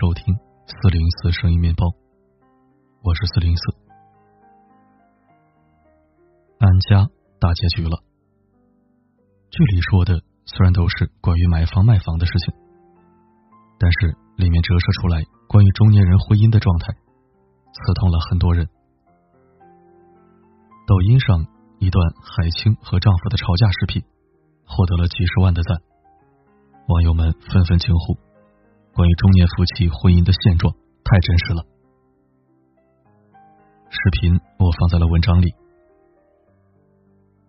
收听四零四声音面包，我是四零四。安家大结局了，剧里说的虽然都是关于买房卖房的事情，但是里面折射出来关于中年人婚姻的状态，刺痛了很多人。抖音上一段海清和丈夫的吵架视频。获得了几十万的赞，网友们纷纷惊呼：“关于中年夫妻婚姻的现状太真实了。”视频我放在了文章里。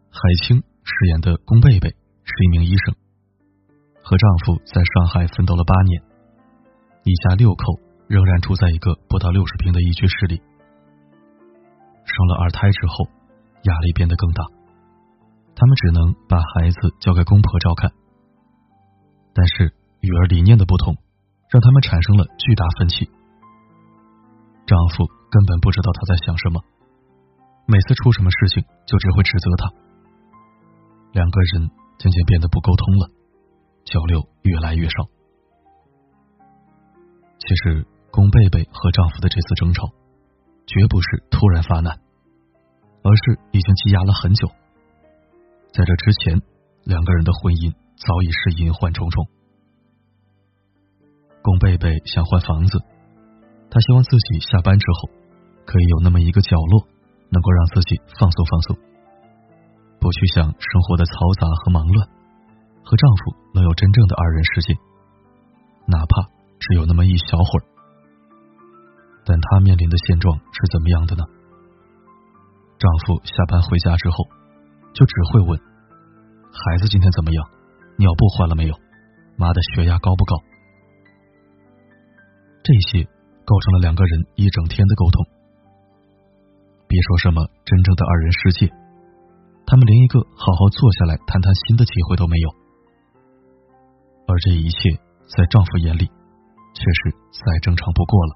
海清饰演的龚贝贝是一名医生，和丈夫在上海奋斗了八年，一家六口仍然住在一个不到六十平的一居室里。生了二胎之后，压力变得更大。他们只能把孩子交给公婆照看，但是育儿理念的不同，让他们产生了巨大分歧。丈夫根本不知道她在想什么，每次出什么事情就只会指责她。两个人渐渐变得不沟通了，交流越来越少。其实，龚贝贝和丈夫的这次争吵，绝不是突然发难，而是已经积压了很久。在这之前，两个人的婚姻早已是隐患重重。龚贝贝想换房子，他希望自己下班之后可以有那么一个角落，能够让自己放松放松，不去想生活的嘈杂和忙乱，和丈夫能有真正的二人世界，哪怕只有那么一小会儿。但她面临的现状是怎么样的呢？丈夫下班回家之后。就只会问孩子今天怎么样，尿布换了没有，妈的血压高不高？这些构成了两个人一整天的沟通。别说什么真正的二人世界，他们连一个好好坐下来谈谈心的机会都没有。而这一切在丈夫眼里，却是再正常不过了。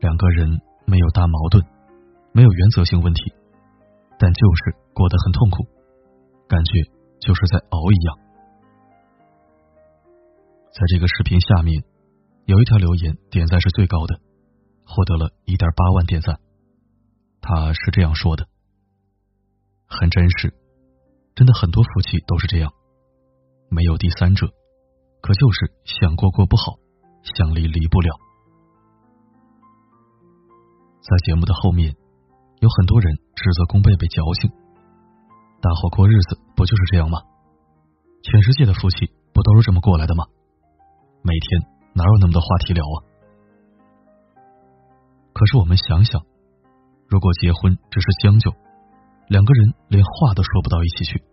两个人没有大矛盾，没有原则性问题。但就是过得很痛苦，感觉就是在熬一样。在这个视频下面，有一条留言点赞是最高的，获得了一点八万点赞。他是这样说的：“很真实，真的很多夫妻都是这样，没有第三者，可就是想过过不好，想离离不了。”在节目的后面。有很多人指责龚贝贝矫情，大伙过日子不就是这样吗？全世界的夫妻不都是这么过来的吗？每天哪有那么多话题聊啊？可是我们想想，如果结婚只是将就，两个人连话都说不到一起去，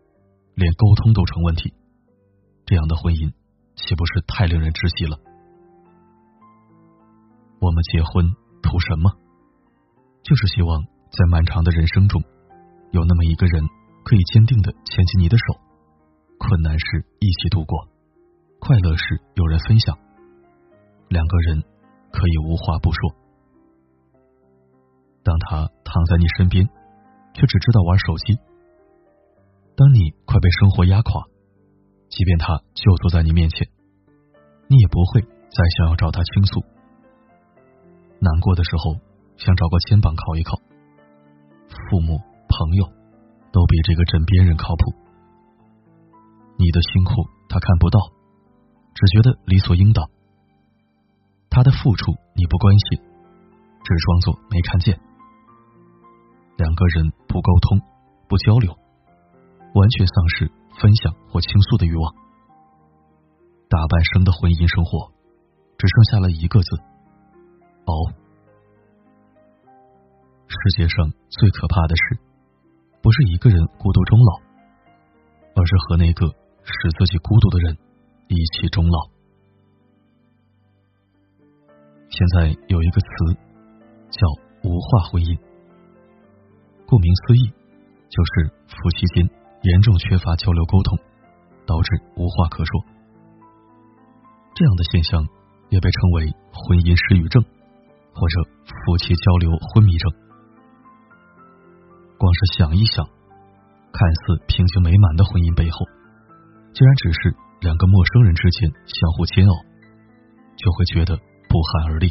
连沟通都成问题，这样的婚姻岂不是太令人窒息了？我们结婚图什么？就是希望。在漫长的人生中，有那么一个人可以坚定的牵起你的手，困难时一起度过，快乐时有人分享，两个人可以无话不说。当他躺在你身边，却只知道玩手机；当你快被生活压垮，即便他就坐在你面前，你也不会再想要找他倾诉。难过的时候，想找个肩膀靠一靠。父母、朋友都比这个枕边人靠谱。你的辛苦他看不到，只觉得理所应当。他的付出你不关心，只装作没看见。两个人不沟通、不交流，完全丧失分享或倾诉的欲望。大半生的婚姻生活，只剩下了一个字：熬。世界上最可怕的事，不是一个人孤独终老，而是和那个使自己孤独的人一起终老。现在有一个词叫“无话婚姻”，顾名思义，就是夫妻间严重缺乏交流沟通，导致无话可说。这样的现象也被称为婚姻失语症，或者夫妻交流昏迷症。光是想一想，看似平静美满的婚姻背后，竟然只是两个陌生人之间相互煎熬，就会觉得不寒而栗。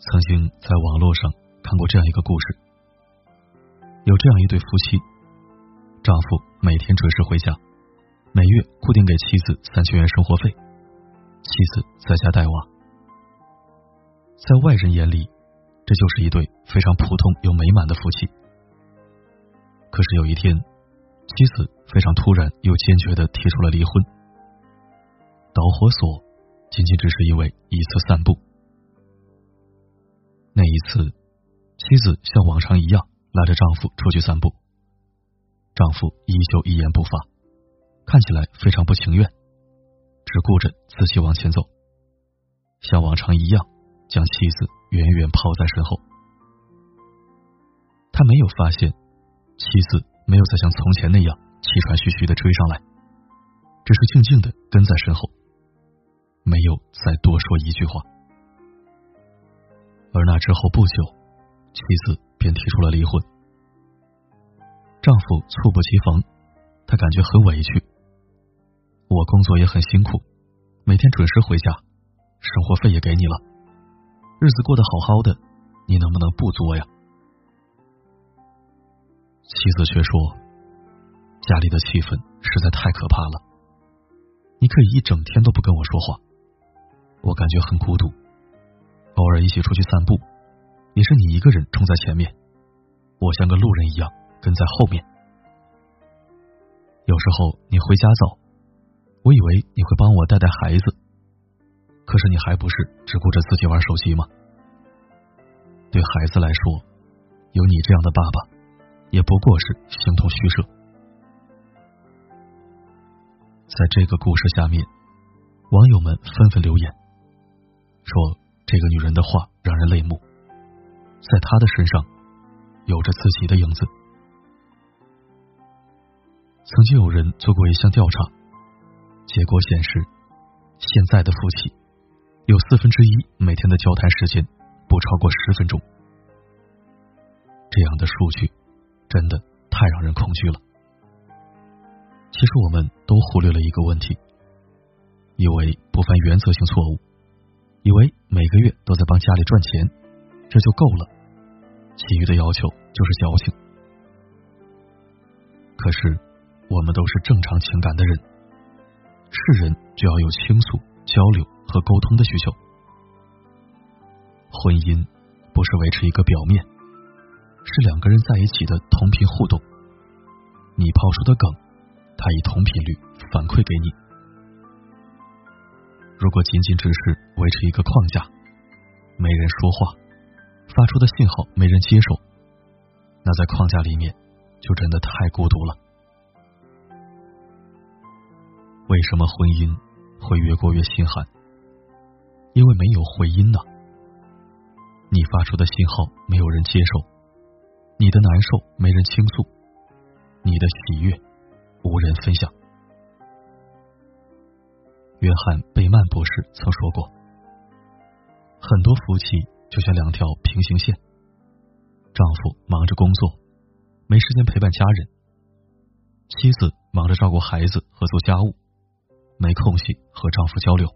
曾经在网络上看过这样一个故事，有这样一对夫妻，丈夫每天准时回家，每月固定给妻子三千元生活费，妻子在家带娃。在外人眼里，这就是一对非常普通又美满的夫妻。可是有一天，妻子非常突然又坚决的提出了离婚。导火索仅仅只是因为一次散步。那一次，妻子像往常一样拉着丈夫出去散步，丈夫依旧一言不发，看起来非常不情愿，只顾着自己往前走，像往常一样。将妻子远远抛在身后，他没有发现妻子没有再像从前那样气喘吁吁的追上来，只是静静的跟在身后，没有再多说一句话。而那之后不久，妻子便提出了离婚。丈夫猝不及防，他感觉很委屈。我工作也很辛苦，每天准时回家，生活费也给你了。日子过得好好的，你能不能不作呀？妻子却说：“家里的气氛实在太可怕了，你可以一整天都不跟我说话，我感觉很孤独。偶尔一起出去散步，也是你一个人冲在前面，我像个路人一样跟在后面。有时候你回家早，我以为你会帮我带带孩子。”可是你还不是只顾着自己玩手机吗？对孩子来说，有你这样的爸爸，也不过是形同虚设。在这个故事下面，网友们纷纷留言，说这个女人的话让人泪目，在她的身上有着自己的影子。曾经有人做过一项调查，结果显示，现在的夫妻。有四分之一每天的交谈时间不超过十分钟，这样的数据真的太让人恐惧了。其实我们都忽略了一个问题，以为不犯原则性错误，以为每个月都在帮家里赚钱，这就够了，其余的要求就是矫情。可是我们都是正常情感的人，是人就要有倾诉交流。和沟通的需求，婚姻不是维持一个表面，是两个人在一起的同频互动。你抛出的梗，他以同频率反馈给你。如果仅仅只是维持一个框架，没人说话，发出的信号没人接受，那在框架里面就真的太孤独了。为什么婚姻会越过越心寒？因为没有回音呢，你发出的信号没有人接受，你的难受没人倾诉，你的喜悦无人分享。约翰贝曼博士曾说过，很多夫妻就像两条平行线，丈夫忙着工作，没时间陪伴家人；妻子忙着照顾孩子和做家务，没空隙和丈夫交流。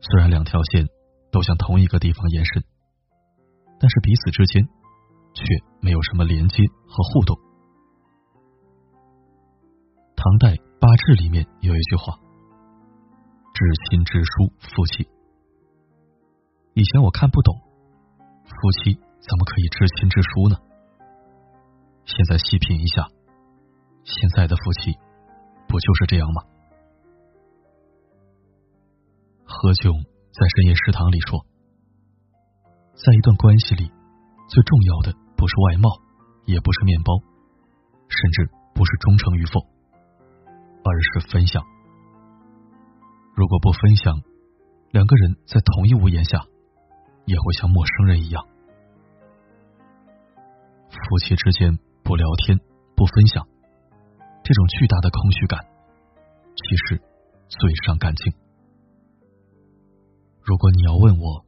虽然两条线都向同一个地方延伸，但是彼此之间却没有什么连接和互动。唐代八志里面有一句话：“至亲至疏，夫妻。”以前我看不懂，夫妻怎么可以至亲至疏呢？现在细品一下，现在的夫妻不就是这样吗？何炅在深夜食堂里说：“在一段关系里，最重要的不是外貌，也不是面包，甚至不是忠诚与否，而是分享。如果不分享，两个人在同一屋檐下，也会像陌生人一样。夫妻之间不聊天、不分享，这种巨大的空虚感，其实最伤感情。”如果你要问我，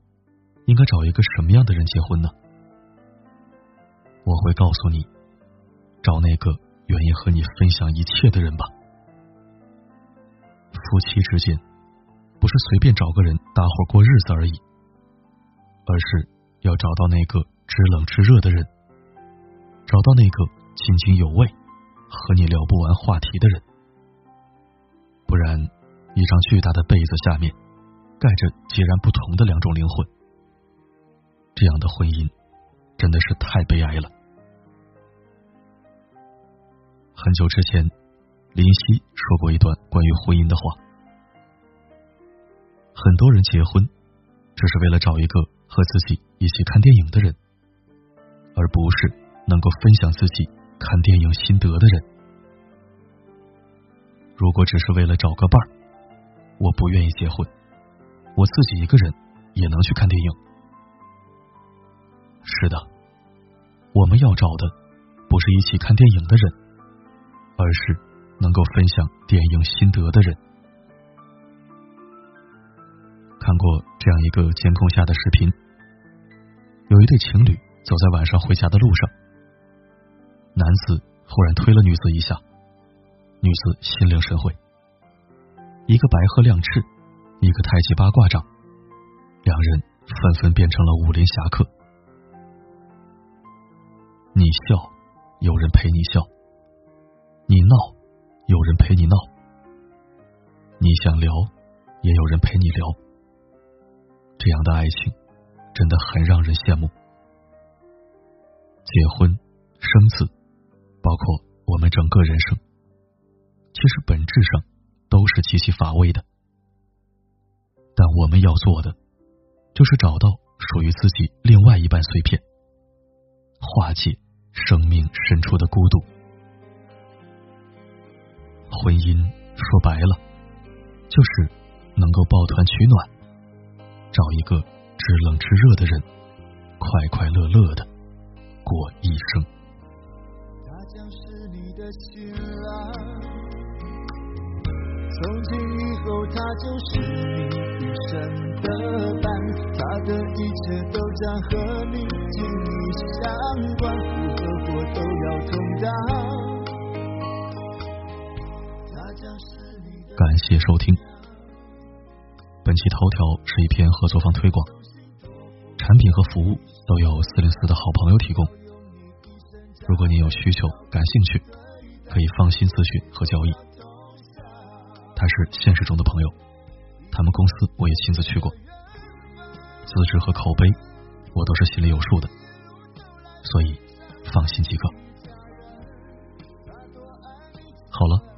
应该找一个什么样的人结婚呢？我会告诉你，找那个愿意和你分享一切的人吧。夫妻之间，不是随便找个人搭伙过日子而已，而是要找到那个知冷知热的人，找到那个津津有味、和你聊不完话题的人。不然，一张巨大的被子下面，盖着截然不同的两种灵魂，这样的婚姻真的是太悲哀了。很久之前，林夕说过一段关于婚姻的话。很多人结婚，只是为了找一个和自己一起看电影的人，而不是能够分享自己看电影心得的人。如果只是为了找个伴儿，我不愿意结婚。我自己一个人也能去看电影。是的，我们要找的不是一起看电影的人。而是能够分享电影心得的人。看过这样一个监控下的视频，有一对情侣走在晚上回家的路上，男子忽然推了女子一下，女子心领神会，一个白鹤亮翅，一个太极八卦掌，两人纷纷变成了武林侠客。你笑，有人陪你笑。你闹，有人陪你闹；你想聊，也有人陪你聊。这样的爱情真的很让人羡慕。结婚、生子，包括我们整个人生，其实本质上都是极其乏味的。但我们要做的，就是找到属于自己另外一半碎片，化解生命深处的孤独。婚姻说白了，就是能够抱团取暖，找一个知冷知热的人，快快乐乐的过一生。他将是你的新郎，从今以后他就是你一生的伴，他的一切都将和你紧密相关，福和祸都要同当。感谢收听。本期头条是一篇合作方推广，产品和服务都有四零四的好朋友提供。如果您有需求、感兴趣，可以放心咨询和交易。他是现实中的朋友，他们公司我也亲自去过，资质和口碑我都是心里有数的，所以放心即可。好了，